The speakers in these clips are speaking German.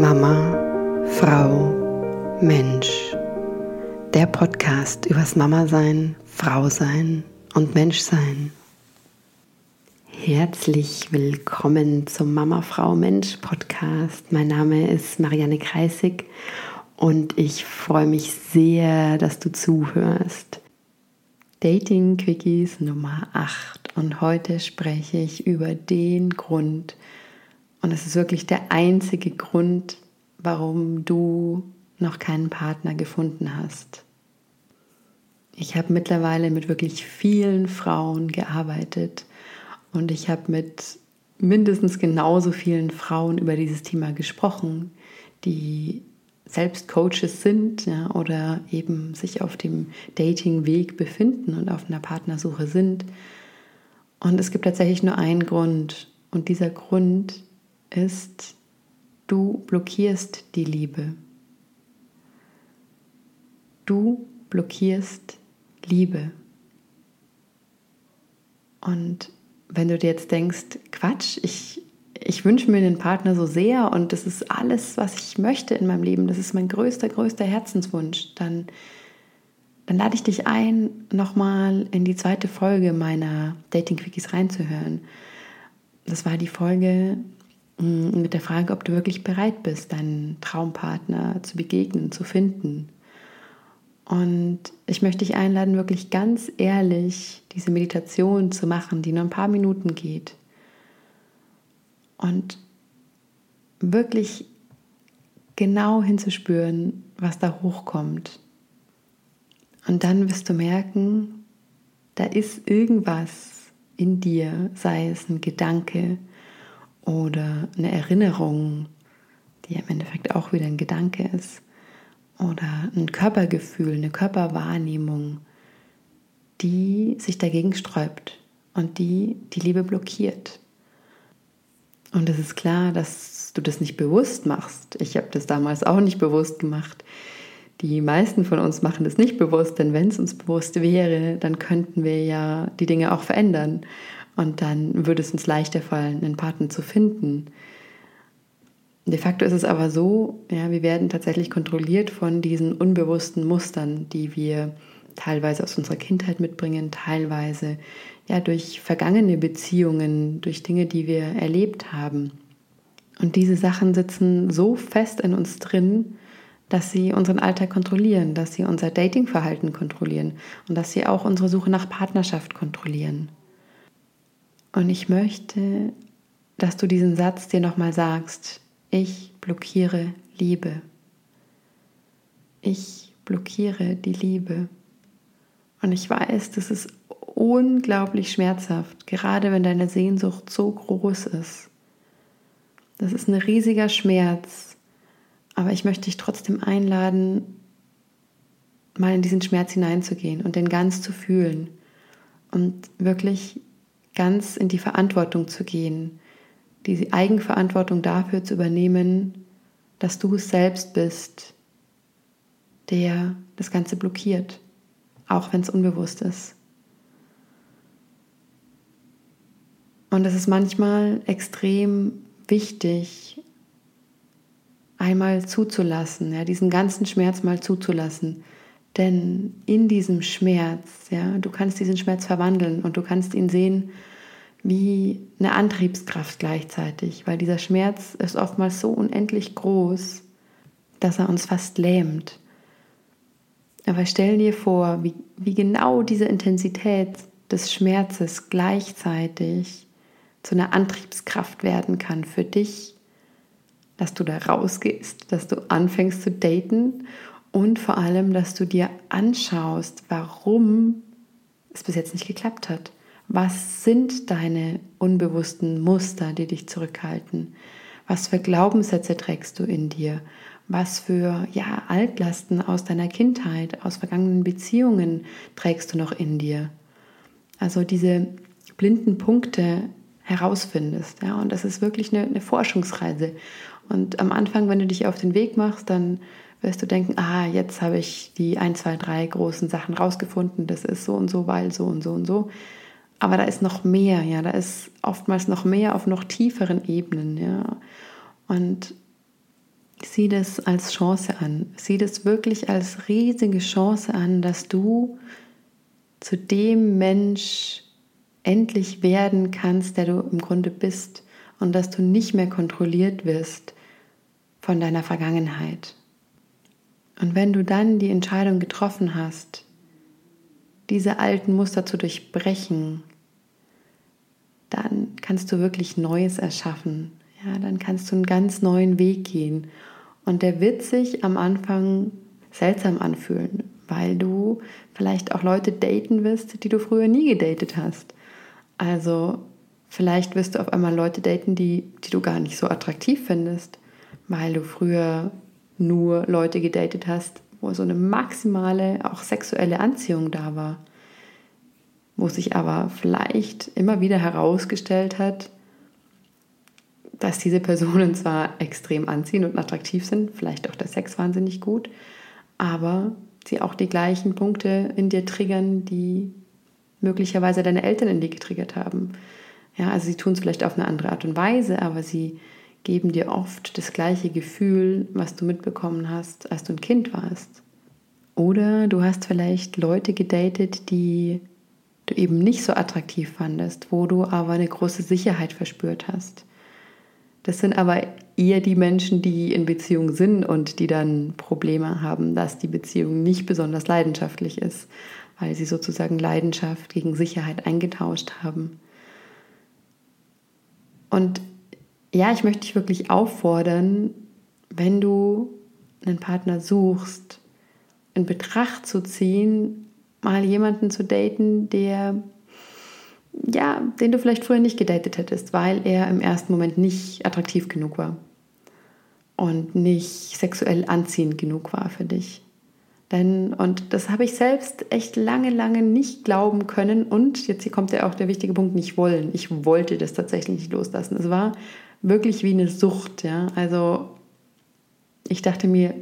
Mama, Frau, Mensch. Der Podcast übers Mama sein, Frau sein und Mensch sein. Herzlich willkommen zum Mama, Frau, Mensch Podcast. Mein Name ist Marianne Kreisig und ich freue mich sehr, dass du zuhörst. Dating Quickies Nummer 8 und heute spreche ich über den Grund, und es ist wirklich der einzige Grund, warum du noch keinen Partner gefunden hast. Ich habe mittlerweile mit wirklich vielen Frauen gearbeitet und ich habe mit mindestens genauso vielen Frauen über dieses Thema gesprochen, die selbst Coaches sind ja, oder eben sich auf dem Dating-Weg befinden und auf einer Partnersuche sind. Und es gibt tatsächlich nur einen Grund. Und dieser Grund ist, du blockierst die Liebe. Du blockierst Liebe. Und wenn du dir jetzt denkst, Quatsch, ich, ich wünsche mir einen Partner so sehr und das ist alles, was ich möchte in meinem Leben, das ist mein größter, größter Herzenswunsch, dann, dann lade ich dich ein, nochmal in die zweite Folge meiner Dating Quickies reinzuhören. Das war die Folge mit der Frage, ob du wirklich bereit bist, deinen Traumpartner zu begegnen, zu finden. Und ich möchte dich einladen, wirklich ganz ehrlich diese Meditation zu machen, die nur ein paar Minuten geht. Und wirklich genau hinzuspüren, was da hochkommt. Und dann wirst du merken, da ist irgendwas in dir, sei es ein Gedanke, oder eine Erinnerung, die im Endeffekt auch wieder ein Gedanke ist, oder ein Körpergefühl, eine Körperwahrnehmung, die sich dagegen sträubt und die die Liebe blockiert. Und es ist klar, dass du das nicht bewusst machst. Ich habe das damals auch nicht bewusst gemacht. Die meisten von uns machen das nicht bewusst, denn wenn es uns bewusst wäre, dann könnten wir ja die Dinge auch verändern. Und dann würde es uns leichter fallen, einen Partner zu finden. De facto ist es aber so, ja, wir werden tatsächlich kontrolliert von diesen unbewussten Mustern, die wir teilweise aus unserer Kindheit mitbringen, teilweise ja durch vergangene Beziehungen, durch Dinge, die wir erlebt haben. Und diese Sachen sitzen so fest in uns drin, dass sie unseren Alltag kontrollieren, dass sie unser Datingverhalten kontrollieren und dass sie auch unsere Suche nach Partnerschaft kontrollieren. Und ich möchte, dass du diesen Satz dir nochmal sagst. Ich blockiere Liebe. Ich blockiere die Liebe. Und ich weiß, das ist unglaublich schmerzhaft, gerade wenn deine Sehnsucht so groß ist. Das ist ein riesiger Schmerz. Aber ich möchte dich trotzdem einladen, mal in diesen Schmerz hineinzugehen und den ganz zu fühlen und wirklich ganz in die Verantwortung zu gehen, die Eigenverantwortung dafür zu übernehmen, dass du es selbst bist, der das Ganze blockiert, auch wenn es unbewusst ist. Und es ist manchmal extrem wichtig, einmal zuzulassen, ja, diesen ganzen Schmerz mal zuzulassen. Denn in diesem Schmerz, ja, du kannst diesen Schmerz verwandeln und du kannst ihn sehen wie eine Antriebskraft gleichzeitig, weil dieser Schmerz ist oftmals so unendlich groß, dass er uns fast lähmt. Aber stell dir vor, wie, wie genau diese Intensität des Schmerzes gleichzeitig zu einer Antriebskraft werden kann für dich, dass du da rausgehst, dass du anfängst zu daten und vor allem, dass du dir anschaust, warum es bis jetzt nicht geklappt hat. Was sind deine unbewussten Muster, die dich zurückhalten? Was für Glaubenssätze trägst du in dir? Was für ja, Altlasten aus deiner Kindheit, aus vergangenen Beziehungen trägst du noch in dir? Also diese blinden Punkte herausfindest. Ja, und das ist wirklich eine, eine Forschungsreise. Und am Anfang, wenn du dich auf den Weg machst, dann wirst du denken, ah, jetzt habe ich die ein, zwei, drei großen Sachen rausgefunden, das ist so und so, weil so und so und so. Aber da ist noch mehr, ja, da ist oftmals noch mehr auf noch tieferen Ebenen, ja. Und sieh das als Chance an. Sieh das wirklich als riesige Chance an, dass du zu dem Mensch endlich werden kannst, der du im Grunde bist und dass du nicht mehr kontrolliert wirst von deiner Vergangenheit. Und wenn du dann die Entscheidung getroffen hast, diese alten Muster zu durchbrechen, dann kannst du wirklich Neues erschaffen. Ja, dann kannst du einen ganz neuen Weg gehen. Und der wird sich am Anfang seltsam anfühlen, weil du vielleicht auch Leute daten wirst, die du früher nie gedatet hast. Also vielleicht wirst du auf einmal Leute daten, die, die du gar nicht so attraktiv findest, weil du früher nur Leute gedatet hast, wo so eine maximale, auch sexuelle Anziehung da war. Wo sich aber vielleicht immer wieder herausgestellt hat, dass diese Personen zwar extrem anziehend und attraktiv sind, vielleicht auch der Sex wahnsinnig gut, aber sie auch die gleichen Punkte in dir triggern, die möglicherweise deine Eltern in dir getriggert haben. Ja, also sie tun es vielleicht auf eine andere Art und Weise, aber sie geben dir oft das gleiche Gefühl, was du mitbekommen hast, als du ein Kind warst. Oder du hast vielleicht Leute gedatet, die du eben nicht so attraktiv fandest, wo du aber eine große Sicherheit verspürt hast. Das sind aber eher die Menschen, die in Beziehung sind und die dann Probleme haben, dass die Beziehung nicht besonders leidenschaftlich ist, weil sie sozusagen Leidenschaft gegen Sicherheit eingetauscht haben. Und ja, ich möchte dich wirklich auffordern, wenn du einen Partner suchst, in Betracht zu ziehen, mal jemanden zu daten, der ja, den du vielleicht früher nicht gedatet hättest, weil er im ersten Moment nicht attraktiv genug war und nicht sexuell anziehend genug war für dich. Denn, und das habe ich selbst echt lange, lange nicht glauben können. Und jetzt hier kommt ja auch der wichtige Punkt, nicht wollen. Ich wollte das tatsächlich nicht loslassen. Es war wirklich wie eine Sucht. Ja? Also ich dachte mir,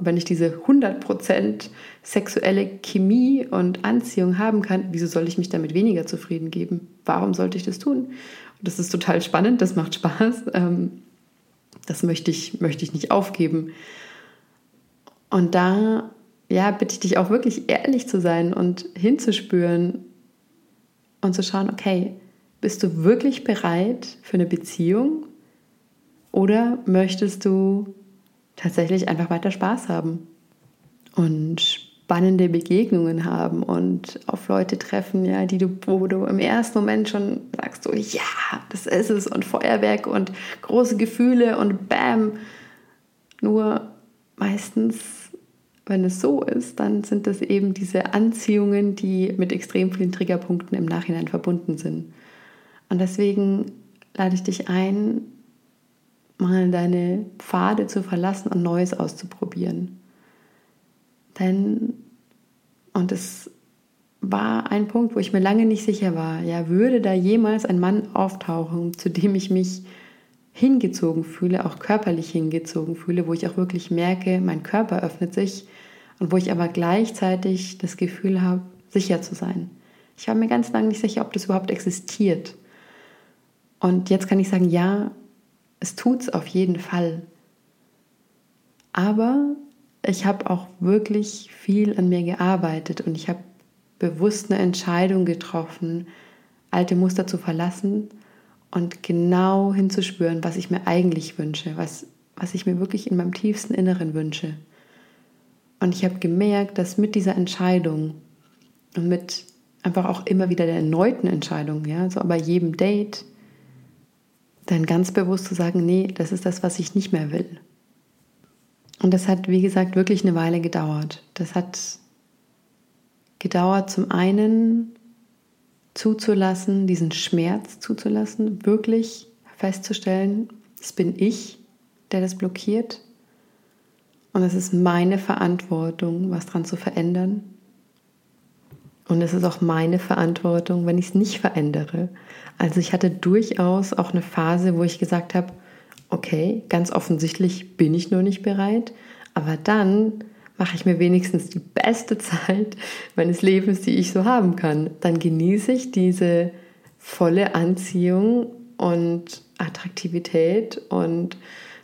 wenn ich diese 100% sexuelle Chemie und Anziehung haben kann, wieso soll ich mich damit weniger zufrieden geben? Warum sollte ich das tun? Und das ist total spannend, das macht Spaß. Ähm, das möchte ich, möchte ich nicht aufgeben. Und da ja, bitte ich dich auch wirklich ehrlich zu sein und hinzuspüren und zu schauen, okay, bist du wirklich bereit für eine Beziehung oder möchtest du tatsächlich einfach weiter Spaß haben und spannende Begegnungen haben und auf Leute treffen, ja, die du, wo du im ersten Moment schon sagst, so, ja, das ist es und Feuerwerk und große Gefühle und bam. Nur meistens wenn es so ist, dann sind das eben diese Anziehungen, die mit extrem vielen Triggerpunkten im Nachhinein verbunden sind. Und deswegen lade ich dich ein, mal deine Pfade zu verlassen und Neues auszuprobieren. Denn, und es war ein Punkt, wo ich mir lange nicht sicher war, ja, würde da jemals ein Mann auftauchen, zu dem ich mich hingezogen fühle, auch körperlich hingezogen fühle, wo ich auch wirklich merke, mein Körper öffnet sich und wo ich aber gleichzeitig das Gefühl habe, sicher zu sein. Ich war mir ganz lange nicht sicher, ob das überhaupt existiert. Und jetzt kann ich sagen, ja, es tut es auf jeden Fall. Aber ich habe auch wirklich viel an mir gearbeitet und ich habe bewusst eine Entscheidung getroffen, alte Muster zu verlassen und genau hinzuspüren, was ich mir eigentlich wünsche, was, was ich mir wirklich in meinem tiefsten Inneren wünsche. Und ich habe gemerkt, dass mit dieser Entscheidung und mit einfach auch immer wieder der erneuten Entscheidung, ja, so bei jedem Date, dann ganz bewusst zu sagen, nee, das ist das, was ich nicht mehr will. Und das hat, wie gesagt, wirklich eine Weile gedauert. Das hat gedauert, zum einen zuzulassen, diesen Schmerz zuzulassen, wirklich festzustellen, es bin ich, der das blockiert und es ist meine Verantwortung, was dran zu verändern. Und es ist auch meine Verantwortung, wenn ich es nicht verändere. Also ich hatte durchaus auch eine Phase, wo ich gesagt habe, okay, ganz offensichtlich bin ich nur nicht bereit, aber dann mache ich mir wenigstens die beste Zeit meines Lebens, die ich so haben kann. Dann genieße ich diese volle Anziehung und Attraktivität und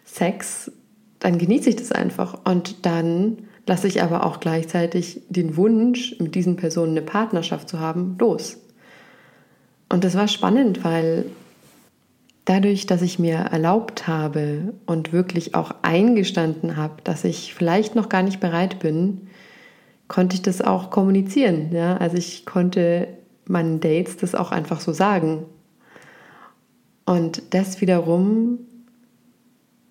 Sex dann genieße ich das einfach und dann lasse ich aber auch gleichzeitig den Wunsch, mit diesen Personen eine Partnerschaft zu haben, los. Und das war spannend, weil dadurch, dass ich mir erlaubt habe und wirklich auch eingestanden habe, dass ich vielleicht noch gar nicht bereit bin, konnte ich das auch kommunizieren. Ja? Also ich konnte meinen Dates das auch einfach so sagen. Und das wiederum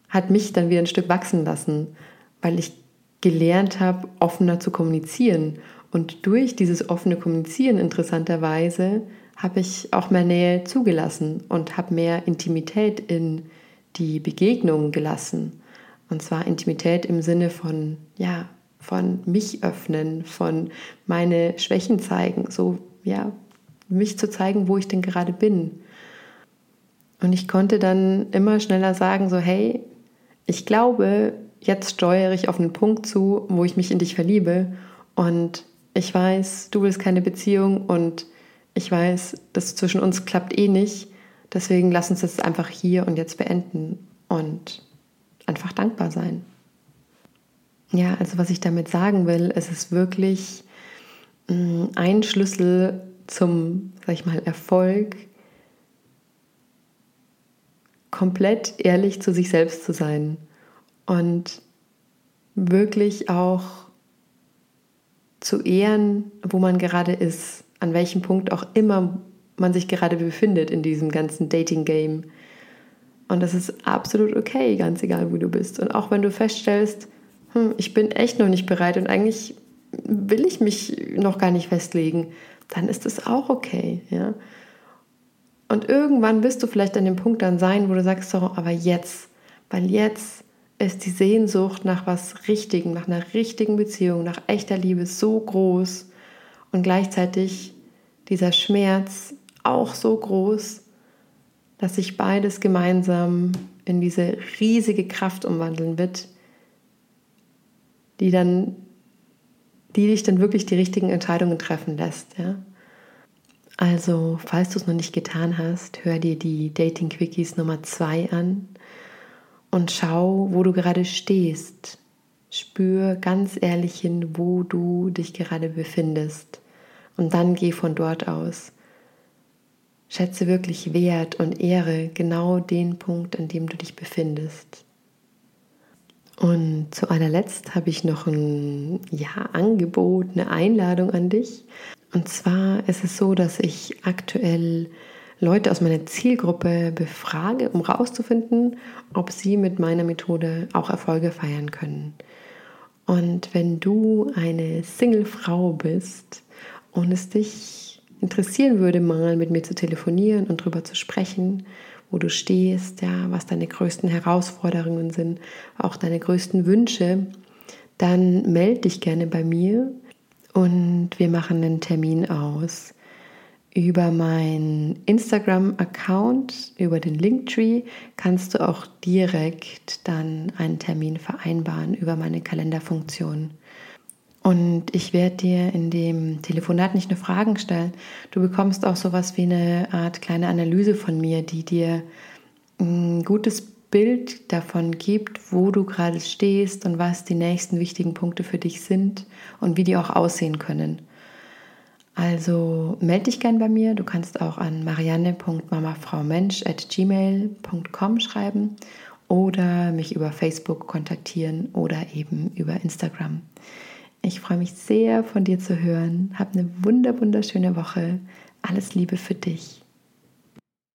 hat mich dann wieder ein Stück wachsen lassen, weil ich gelernt habe, offener zu kommunizieren. Und durch dieses offene Kommunizieren interessanterweise habe ich auch mehr Nähe zugelassen und habe mehr Intimität in die Begegnungen gelassen. Und zwar Intimität im Sinne von, ja, von mich öffnen, von meine Schwächen zeigen, so, ja, mich zu zeigen, wo ich denn gerade bin. Und ich konnte dann immer schneller sagen, so, hey, ich glaube, jetzt steuere ich auf einen Punkt zu, wo ich mich in dich verliebe und ich weiß, du willst keine Beziehung und ich weiß, das zwischen uns klappt eh nicht. Deswegen lass uns das einfach hier und jetzt beenden und einfach dankbar sein. Ja, also was ich damit sagen will, es ist wirklich mm, ein Schlüssel zum, sag ich mal, Erfolg, komplett ehrlich zu sich selbst zu sein und wirklich auch zu ehren, wo man gerade ist an welchem Punkt auch immer man sich gerade befindet in diesem ganzen Dating-Game. Und das ist absolut okay, ganz egal, wo du bist. Und auch wenn du feststellst, hm, ich bin echt noch nicht bereit und eigentlich will ich mich noch gar nicht festlegen, dann ist das auch okay. Ja? Und irgendwann wirst du vielleicht an dem Punkt dann sein, wo du sagst, so, aber jetzt, weil jetzt ist die Sehnsucht nach was Richtigen, nach einer richtigen Beziehung, nach echter Liebe so groß und gleichzeitig dieser Schmerz auch so groß, dass sich beides gemeinsam in diese riesige Kraft umwandeln wird, die dann, die dich dann wirklich die richtigen Entscheidungen treffen lässt. Ja? Also, falls du es noch nicht getan hast, hör dir die Dating Quickies Nummer 2 an und schau, wo du gerade stehst. Spür ganz ehrlich hin, wo du dich gerade befindest. Und dann geh von dort aus. Schätze wirklich Wert und Ehre genau den Punkt, an dem du dich befindest. Und zu allerletzt habe ich noch ein ja, Angebot, eine Einladung an dich. Und zwar ist es so, dass ich aktuell Leute aus meiner Zielgruppe befrage, um herauszufinden, ob sie mit meiner Methode auch Erfolge feiern können. Und wenn du eine Single-Frau bist und es dich interessieren würde, mal mit mir zu telefonieren und darüber zu sprechen, wo du stehst, ja, was deine größten Herausforderungen sind, auch deine größten Wünsche, dann melde dich gerne bei mir und wir machen einen Termin aus. Über meinen Instagram-Account, über den Linktree, kannst du auch direkt dann einen Termin vereinbaren über meine Kalenderfunktion. Und ich werde dir in dem Telefonat nicht nur Fragen stellen, du bekommst auch sowas wie eine Art kleine Analyse von mir, die dir ein gutes Bild davon gibt, wo du gerade stehst und was die nächsten wichtigen Punkte für dich sind und wie die auch aussehen können. Also melde dich gern bei mir. Du kannst auch an marianne.mamafraumensch.gmail.com schreiben oder mich über Facebook kontaktieren oder eben über Instagram. Ich freue mich sehr, von dir zu hören. Hab eine wunder, wunderschöne Woche. Alles Liebe für dich.